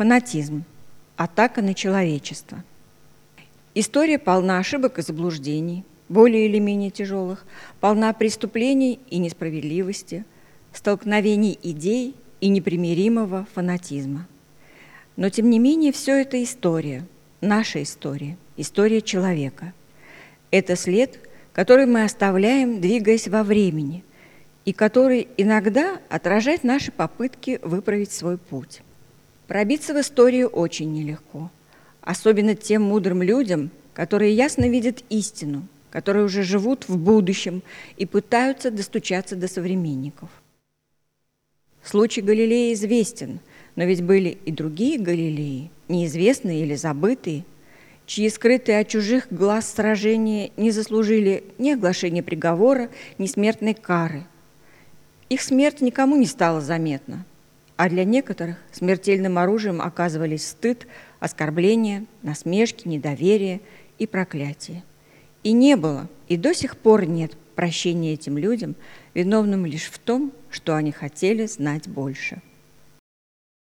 Фанатизм. Атака на человечество. История полна ошибок и заблуждений, более или менее тяжелых, полна преступлений и несправедливости, столкновений идей и непримиримого фанатизма. Но, тем не менее, все это история, наша история, история человека. Это след, который мы оставляем, двигаясь во времени, и который иногда отражает наши попытки выправить свой путь. Пробиться в историю очень нелегко, особенно тем мудрым людям, которые ясно видят истину, которые уже живут в будущем и пытаются достучаться до современников. Случай Галилея известен, но ведь были и другие Галилеи, неизвестные или забытые, чьи скрытые от чужих глаз сражения не заслужили ни оглашения приговора, ни смертной кары. Их смерть никому не стала заметна, а для некоторых смертельным оружием оказывались стыд, оскорбление, насмешки, недоверие и проклятие. И не было, и до сих пор нет прощения этим людям, виновным лишь в том, что они хотели знать больше.